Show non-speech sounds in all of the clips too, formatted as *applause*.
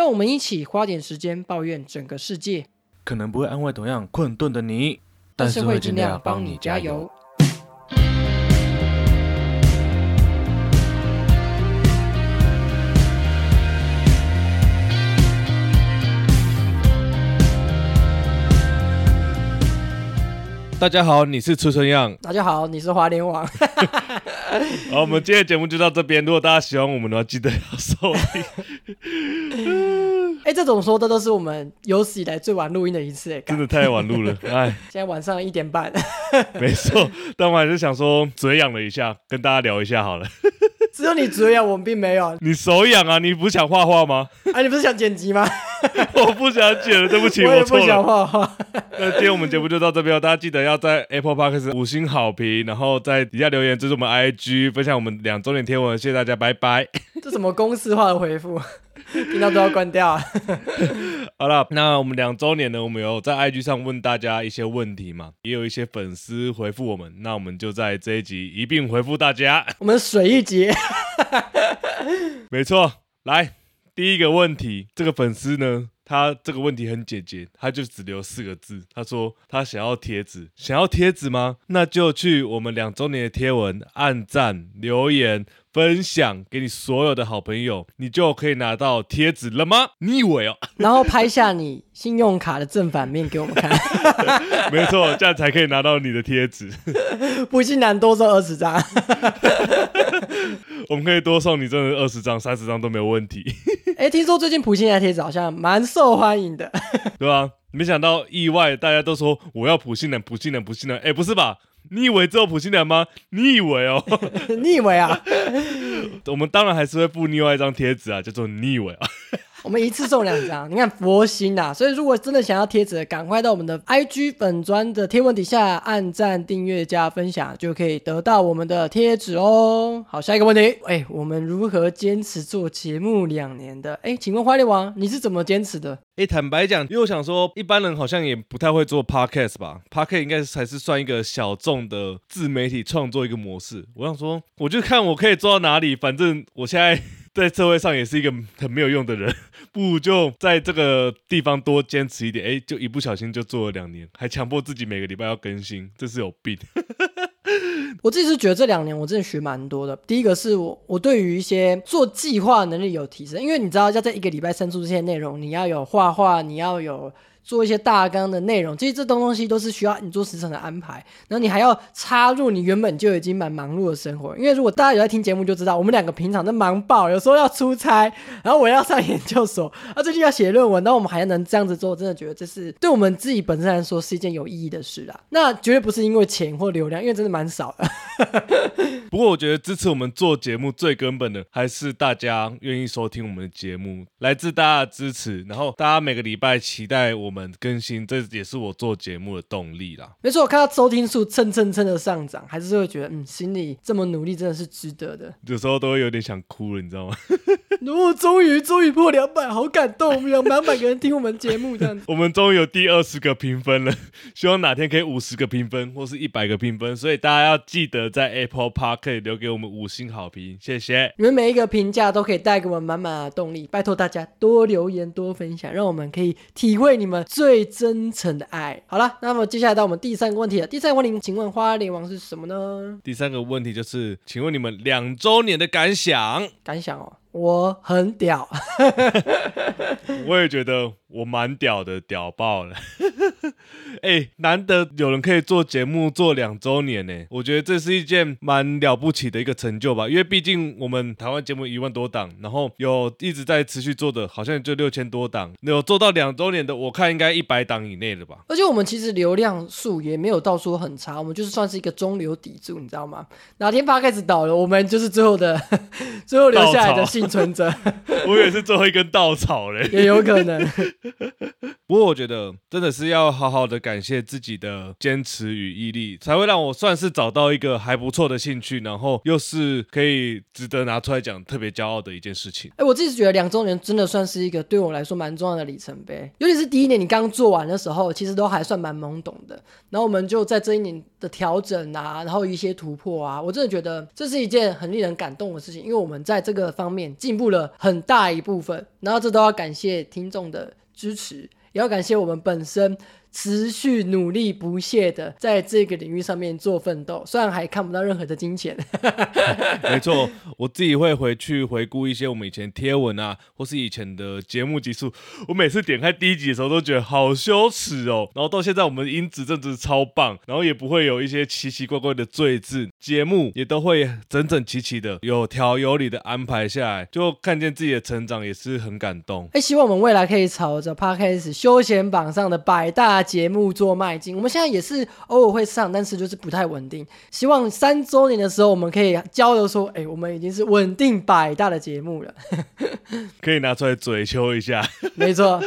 让我们一起花点时间抱怨整个世界，可能不会安慰同样困顿的你，但是会尽量帮你加油。。大家好，你是崔春样。大家好，你是华联网。*laughs* *laughs* 好，我们今天的节目就到这边。如果大家喜欢我们的话，记得要收听。哎，这种说的都是我们有史以来最晚录音的一次，哎，真的太晚录了，*laughs* 哎，现在晚上一点半，没错。但我还是想说，嘴痒了一下，跟大家聊一下好了。只有你嘴痒，我们并没有。你手痒啊？你不是想画画吗？啊，你不是想剪辑吗？*laughs* 我不想剪了，对不起，我也不想。画画。那今天我们节目就到这边了，大家记得要在 Apple Podcast 五星好评，然后在底下留言支持我们 IG，分享我们两周年天文，谢谢大家，拜拜。这什么公式化的回复？*laughs* 听到都要关掉啊！*laughs* 好了，那我们两周年呢，我们有在 IG 上问大家一些问题嘛，也有一些粉丝回复我们，那我们就在这一集一并回复大家。我们水一节，*laughs* 没错，来第一个问题，这个粉丝呢，他这个问题很简洁，他就只留四个字，他说他想要贴纸，想要贴纸吗？那就去我们两周年的贴文按赞、留言、分享给你所有的好朋友，你就可以拿到贴纸了吗？你以为哦？然后拍下你信用卡的正反面给我们看，没错，这样才可以拿到你的贴纸。不信男多收二十张。*laughs* 我们可以多送你真的二十张、三十张都没有问题，*laughs* 哎，听说最近普信的贴纸好像蛮受欢迎的。*laughs* 对吧？没想到意外，大家都说我要普信男、普信男、普信男。哎，不是吧？你以为只有普信男吗？你以为哦？你以为啊？我们当然还是会附另外一张贴纸啊，叫做你以为啊。我们一次送两张，你看佛心呐、所以如果真的想要贴纸的，赶快到我们的 IG 粉砖的贴文底下按赞、订阅、加分享，就可以得到我们的贴纸哦。好，下一个问题，哎，我们如何坚持做节目两年的？哎，请问花莲王，你是怎么坚持的？哎，坦白讲，因为我想说，一般人好像也不太会做 podcast 吧？podcast 应该才是算一个小众的自媒体创作一个模式。我想说，我就看我可以做到哪里，反正我现在在社会上也是一个很没有用的人，*laughs* 不如就在这个地方多坚持一点。哎，就一不小心就做了两年，还强迫自己每个礼拜要更新，这是有病。*laughs* 我自己是觉得这两年我真的学蛮多的。第一个是我我对于一些做计划能力有提升，因为你知道要在一个礼拜生出这些内容，你要有画画，你要有做一些大纲的内容，其实这东东西都是需要你做时程的安排，然后你还要插入你原本就已经蛮忙碌的生活。因为如果大家有在听节目就知道，我们两个平常都忙爆，有时候要出差，然后我要上研究所，啊最近要写论文，那我们还能这样子做，真的觉得这是对我们自己本身来说是一件有意义的事啦。那绝对不是因为钱或流量，因为真的蛮少的。*laughs* 不过我觉得支持我们做节目最根本的，还是大家愿意收听我们的节目，来自大家的支持，然后大家每个礼拜期待我们更新，这也是我做节目的动力啦。没错，我看到收听数蹭蹭蹭的上涨，还是会觉得，嗯，心里这么努力真的是值得的。有时候都会有点想哭了，你知道吗？*laughs* 哦，终于终于破两百，好感动！我们有满百个人听我们节目，这样子。*laughs* 我们终于有第二十个评分了，*laughs* 希望哪天可以五十个评分，或是一百个评分。所以大家要记得在 Apple Park 可以留给我们五星好评，谢谢。你们每一个评价都可以带给我们满满的动力，拜托大家多留言、多分享，让我们可以体会你们最真诚的爱。好了，那么接下来到我们第三个问题了。第三个问题，请问花莲王是什么呢？第三个问题就是，请问你们两周年的感想？感想哦，我很屌，*laughs* 我也觉得我蛮屌的，屌爆了！哎、*laughs* 难得有人可以做节目做两周年呢，我觉得这是一件蛮了不起的一个成就吧。因为毕竟我们台湾节目一万多档，然后有一直在持续做的，好像就六千多档，有做到两周年的，我看应该一百档以内了吧。而且我们其实流量数也没有到说很差，我们就是算是一个中流砥柱，你知道吗？哪天 p 开始倒了，我们就是最后的 *laughs* 最后留下来的幸存者，*laughs* 我也是最后一根稻草嘞。也有可能。*laughs* 不过我觉得真的是要好好的感谢自己的坚持与毅力，才会让我算是找到一个还不错的兴趣，然后又是可以值得拿出来讲、特别骄傲的一件事情。哎，我自己觉得两周年真的算是一个对我来说蛮重要的里程碑，尤其是第一年你刚做完的时候，其实都还算蛮懵懂的。然后我们就在这一年的调整啊，然后一些突破啊，我真的觉得这是一件很令人感动的事情，因为我们在这个方面进步了很大一部分。然后这都要感谢听众的支持，也要感谢我们本身。持续努力不懈的在这个领域上面做奋斗，虽然还看不到任何的金钱。*laughs* 没错，我自己会回去回顾一些我们以前贴文啊，或是以前的节目集数。我每次点开第一集的时候都觉得好羞耻哦。然后到现在我们音质真的是超棒，然后也不会有一些奇奇怪怪的赘字，节目也都会整整齐齐的有条有理的安排下来，就看见自己的成长也是很感动。哎，希望我们未来可以朝着 Podcast 休闲榜上的百大。节目做迈进，我们现在也是偶尔会上，但是就是不太稳定。希望三周年的时候，我们可以交流说，哎，我们已经是稳定百大的节目了，*laughs* 可以拿出来嘴求一下。*laughs* 没错。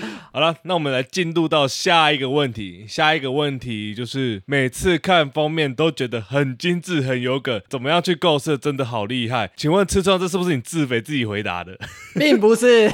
*laughs* 好了，那我们来进入到下一个问题。下一个问题就是每次看封面都觉得很精致、很有梗，怎么样去构思真的好厉害。请问吃川，这是不是你自肥自己回答的？*laughs* 并不是，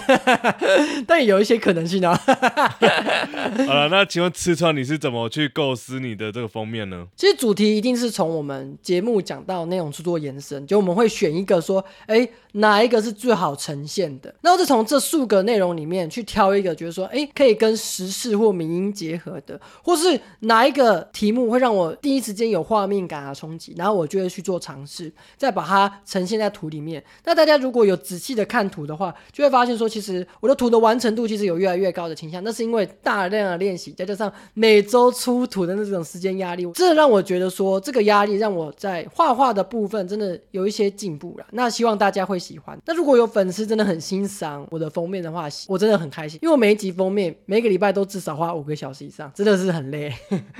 但有一些可能性啊。*laughs* 好了，那请问吃川，你是怎么去构思你的这个封面呢？其实主题一定是从我们节目讲到内容去做延伸，就我们会选一个说，哎。哪一个是最好呈现的？那我就从这数个内容里面去挑一个，觉得说，哎，可以跟时事或民音结合的，或是哪一个题目会让我第一时间有画面感啊冲击，然后我就会去做尝试，再把它呈现在图里面。那大家如果有仔细的看图的话，就会发现说，其实我的图的完成度其实有越来越高的倾向。那是因为大量的练习，再加上每周出图的那种时间压力，这让我觉得说，这个压力让我在画画的部分真的有一些进步了。那希望大家会。喜欢，那如果有粉丝真的很欣赏我的封面的话，我真的很开心，因为我每一集封面每个礼拜都至少花五个小时以上，真的是很累。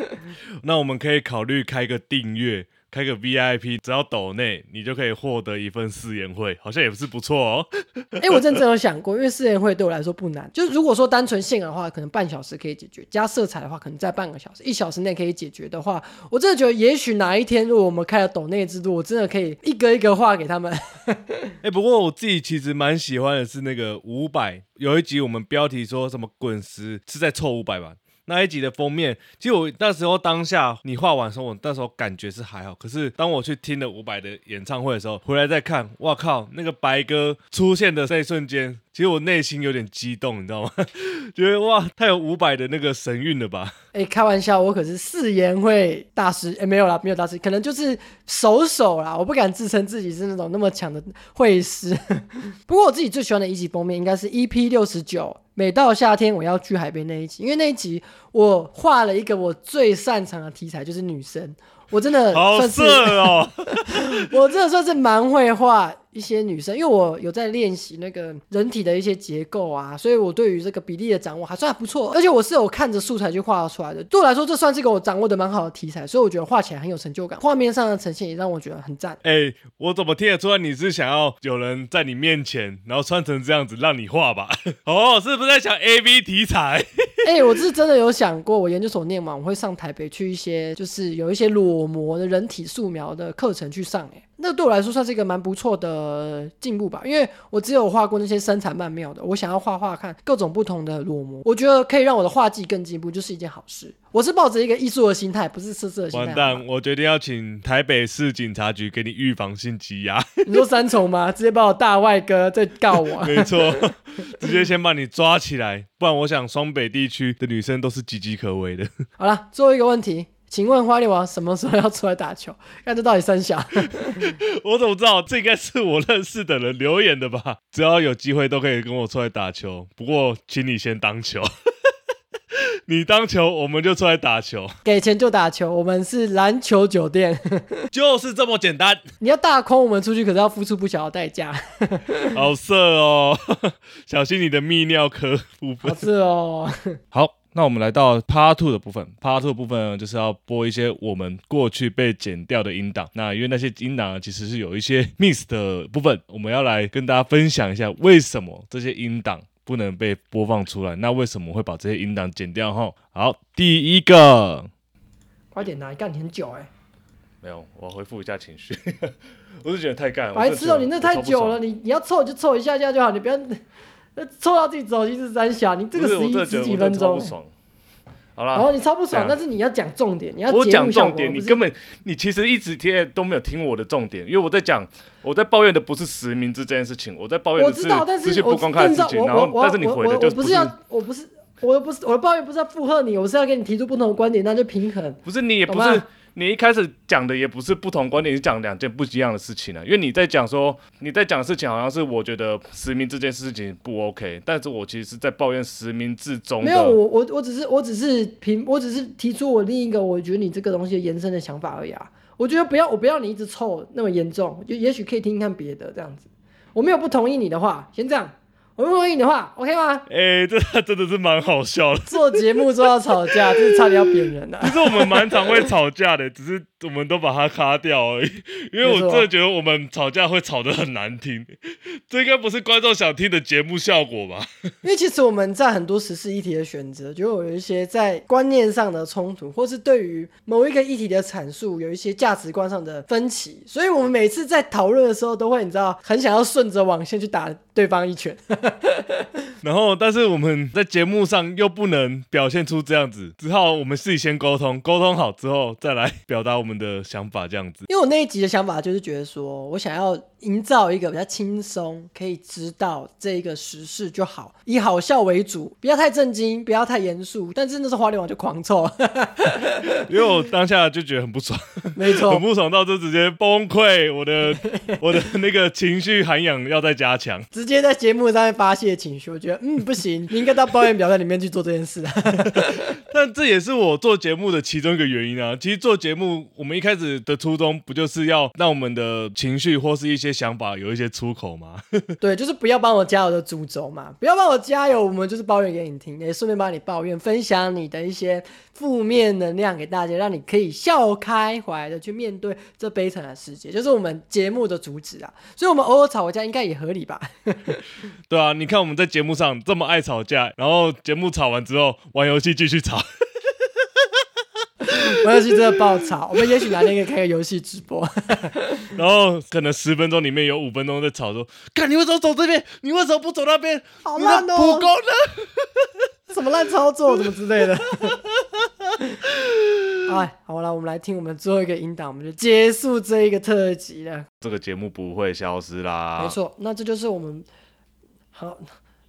*laughs* 那我们可以考虑开个订阅。开个 VIP，只要抖内，你就可以获得一份试言会，好像也是不错哦。哎，我真的有想过，因为试言会对我来说不难，就是如果说单纯线的话，可能半小时可以解决；加色彩的话，可能在半个小时、一小时内可以解决的话，我真的觉得，也许哪一天，如果我们开了抖内制度，我真的可以一个一个画给他们。*laughs* 哎，不过我自己其实蛮喜欢的是那个五百，有一集我们标题说什么滚石是在凑五百吧。那一集的封面，其实我那时候当下你画完的时候，我那时候感觉是还好。可是当我去听了伍佰的演唱会的时候，回来再看，哇靠，那个白鸽出现的那一瞬间。其实我内心有点激动，你知道吗？*laughs* 觉得哇，太有伍佰的那个神韵了吧？哎，开玩笑，我可是誓言会大师，*laughs* 哎，没有啦，没有大师，可能就是手手啦。我不敢自称自己是那种那么强的会师。*laughs* 不过我自己最喜欢的一集封面应该是 EP 六十九，每到夏天我要去海边那一集，因为那一集我画了一个我最擅长的题材，就是女生。我真的好色哦，*laughs* 我真的算是蛮会画。一些女生，因为我有在练习那个人体的一些结构啊，所以我对于这个比例的掌握还算不错。而且我是有看着素材去画出来的，对我来说这算是一个我掌握的蛮好的题材，所以我觉得画起来很有成就感。画面上的呈现也让我觉得很赞。哎，我怎么听得出来你是想要有人在你面前，然后穿成这样子让你画吧？*laughs* 哦，是不是在想 A V 题材？*laughs* 哎，我是真的有想过，我研究所念完，我会上台北去一些就是有一些裸模的人体素描的课程去上。哎。那对我来说算是一个蛮不错的进步吧，因为我只有画过那些身材曼妙的，我想要画画看各种不同的裸模，我觉得可以让我的画技更进步，就是一件好事。我是抱着一个艺术的心态，不是色色的心态。完蛋，我决定要请台北市警察局给你预防性羁押。*laughs* 你说三重吗？直接把我大外哥再告我？*laughs* 没错，*laughs* 直接先把你抓起来，不然我想双北地区的女生都是岌岌可危的。好了，最后一个问题。请问花力王什么时候要出来打球？看这到底三小？*laughs* 我怎么知道？这应该是我认识的人留言的吧？只要有机会都可以跟我出来打球。不过，请你先当球，*laughs* 你当球，我们就出来打球。给钱就打球，我们是篮球酒店，*laughs* 就是这么简单。你要大空我们出去，可是要付出不小的代价。好色哦，小心你的泌尿科部分。好色哦，好。那我们来到 Part Two 的部分，Part Two 部分就是要播一些我们过去被剪掉的音档。那因为那些音档其实是有一些 *laughs* miss 的部分，我们要来跟大家分享一下为什么这些音档不能被播放出来。那为什么会把这些音档剪掉？哈，好，第一个，快点来，干你很久哎、没有，我恢复一下情绪。*laughs* 我是觉得太干了，白痴哦、你那太久了，你你你要凑就凑一下下就好，你不要那抽到自己走心是三小，你这个十一十几分钟。好了，然后你超不爽，但是你要讲重点，你要我讲重点，你根本你其实一直贴都没有听我的重点，因为我在讲，我在抱怨的不是实名制这件事情，我在抱怨的是我知道，但是我资讯不公开的事情。然后，但是你我回的就我我不是要，我不是我不是我的抱怨不是要附和你，我是要给你提出不同的观点，那就平衡。不是你也不是你一开始讲的也不是不同观点，你讲两件不一样的事情呢、啊因为你在讲说你在讲的事情好像是我觉得实名这件事情不 OK，但是我其实是在抱怨实名制中没有，我我我只是我只是评，我只是提出我另一个我觉得你这个东西延伸的想法而已啊。我觉得不要我不要你一直凑那么严重，就也许可以听听看别的这样子。我没有不同意你的话，先这样。我不同意你的话，OK 吗？哎、这真的是蛮好笑的。做节目做到吵架，就是差点要扁人了、其实我们蛮常会吵架的，只是我们都把它卡掉而已。*laughs* 因为我真的觉得我们吵架会吵得很难听，*laughs* 这应该不是观众想听的节目效果吧？*laughs* 因为其实我们在很多时事议题的选择，就有一些在观念上的冲突，或是对于某一个议题的阐述有一些价值观上的分歧，所以我们每次在讨论的时候，都会你知道很想要顺着网线去打对方一拳。然后，但是我们在节目上又不能表现出这样子，只好我们自己先沟通，沟通好之后再来表达我们的想法，这样子。因为我那一集的想法就是觉得说，我想要营造一个比较轻松，可以知道这一个时事就好，以好笑为主，不要太震惊，不要太严肃。但真的是花莲网就狂凑，*laughs* 因为我当下就觉得很不爽，没错很，不爽到就直接崩溃，我的 *laughs* 我的那个情绪涵养要再加强。直接在节目上面发泄情绪，我觉得嗯不行，你应该到抱怨表单里面去做这件事啊。*laughs* 但这也是我做节目的其中一个原因啊。其实做节目，我们一开始的初衷不就是要让我们的情绪或是一些想法有一些出口吗？*laughs* 对，就是不要帮我加油的主轴嘛，不要帮我加油，我们就是抱怨给你听，也顺便帮你抱怨，分享你的一些负面能量给大家，让你可以笑开怀的去面对这悲惨的世界，就是我们节目的主旨啊。所以，我们偶尔吵个架应该也合理吧？*laughs* 对啊，你看我们在节目上这么爱吵架，然后节目吵完之后玩游戏继续吵。玩游戏真的爆吵，我们也许哪天可以开个游戏直播。*laughs* 然后可能十分钟里面有五分钟在吵说，看你为什么走这边，你为什么不走那边？好烂哦普攻呢？*laughs* 什么烂操作，什么之类的。*laughs* 哎，好了，我们来听我们最后一个音档，我们就结束这一个特辑了。这个节目不会消失啦。没，错，那这就是我们好，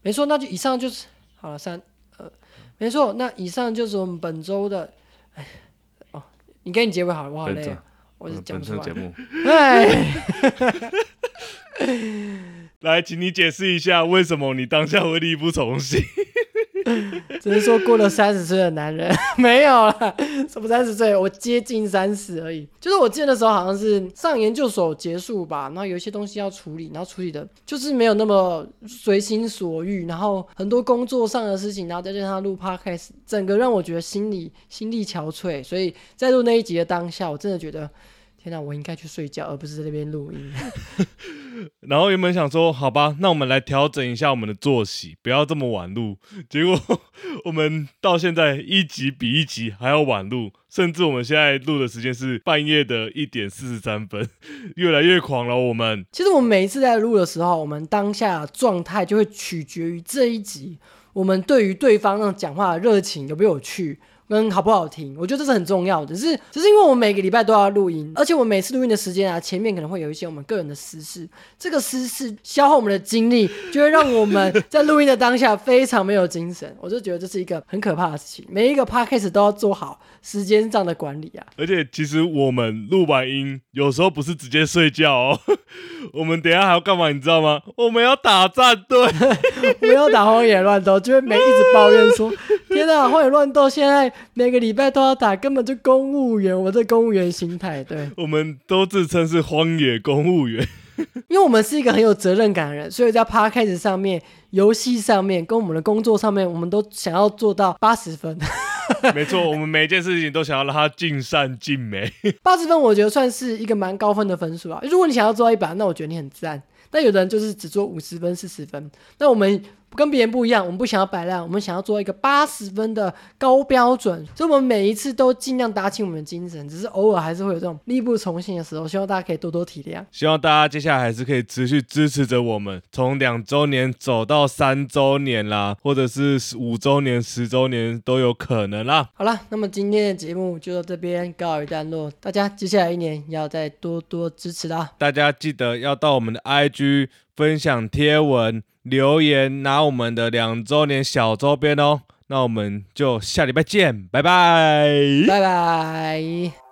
没错，那就以上就是好了，三呃，没错，那以上就是我们本周的，哎，哦，你跟你结尾好了，我好累啊，我是讲本不出来。身节目，哎，*laughs* 来，请你解释一下为什么你当下会力不从心。*laughs* 只是说过了三十岁的男人 *laughs* 没有了，什么三十岁，我接近三十而已。就是我记得那时候好像是上研究所结束吧，然后有一些东西要处理，然后处理的就是没有那么随心所欲，然后很多工作上的事情，然后再加上录 podcast，整个让我觉得心里心力憔悴。所以在录那一集的当下，我真的觉得。天哪，我应该去睡觉，而不是在那边录音。*laughs* *laughs* 然后原本想说，好吧，那我们来调整一下我们的作息，不要这么晚录。结果我们到现在一集比一集还要晚录，甚至我们现在录的时间是半夜的一点四十三分，越来越狂了。我们其实我们每一次在录的时候，我们当下的状态就会取决于这一集我们对于对方那种讲话的热情有没有趣。跟好不好听，我觉得这是很重要的。只是，只是因为我们每个礼拜都要录音，而且我每次录音的时间啊，前面可能会有一些我们个人的私事，这个私事消耗我们的精力，就会让我们 *laughs* 在录音的当下非常没有精神。我就觉得这是一个很可怕的事情。每一个 podcast 都要做好时间上的管理啊。而且其实我们录完音，有时候不是直接睡觉哦，*laughs* 我们等一下还要干嘛？你知道吗？我们要打战队。*laughs* 我们要打荒野乱斗，就会没一直抱怨说：“天哪，荒野乱斗现在每个礼拜都要打，根本就公务员。”我这公务员心态，对，我们都自称是荒野公务员。*laughs* 因为我们是一个很有责任感的人，所以在 podcast 上面、游戏上面、跟我们的工作上面，我们都想要做到八十分。*laughs* 没错，我们每一件事情都想要让它尽善尽美。八十分，我觉得算是一个蛮高分的分数啊。如果你想要做到一百，那我觉得你很赞。那有的人就是只做五十分、四十分。那我们跟别人不一样，我们不想要摆烂，我们想要做一个八十分的高标准，所以我们每一次都尽量打起我们的精神，只是偶尔还是会有这种力不从心的时候，希望大家可以多多体谅。希望大家接下来还是可以持续支持着我们，从两周年走到三周年啦，或者是五周年、十周年都有可能啦。好了，那么今天的节目就到这边告一段落，大家接下来一年要再多多支持啦。大家记得要到我们的 IG 分享贴文、留言，拿我们的两周年小周边哦。那我们就下礼拜见，拜拜。拜拜。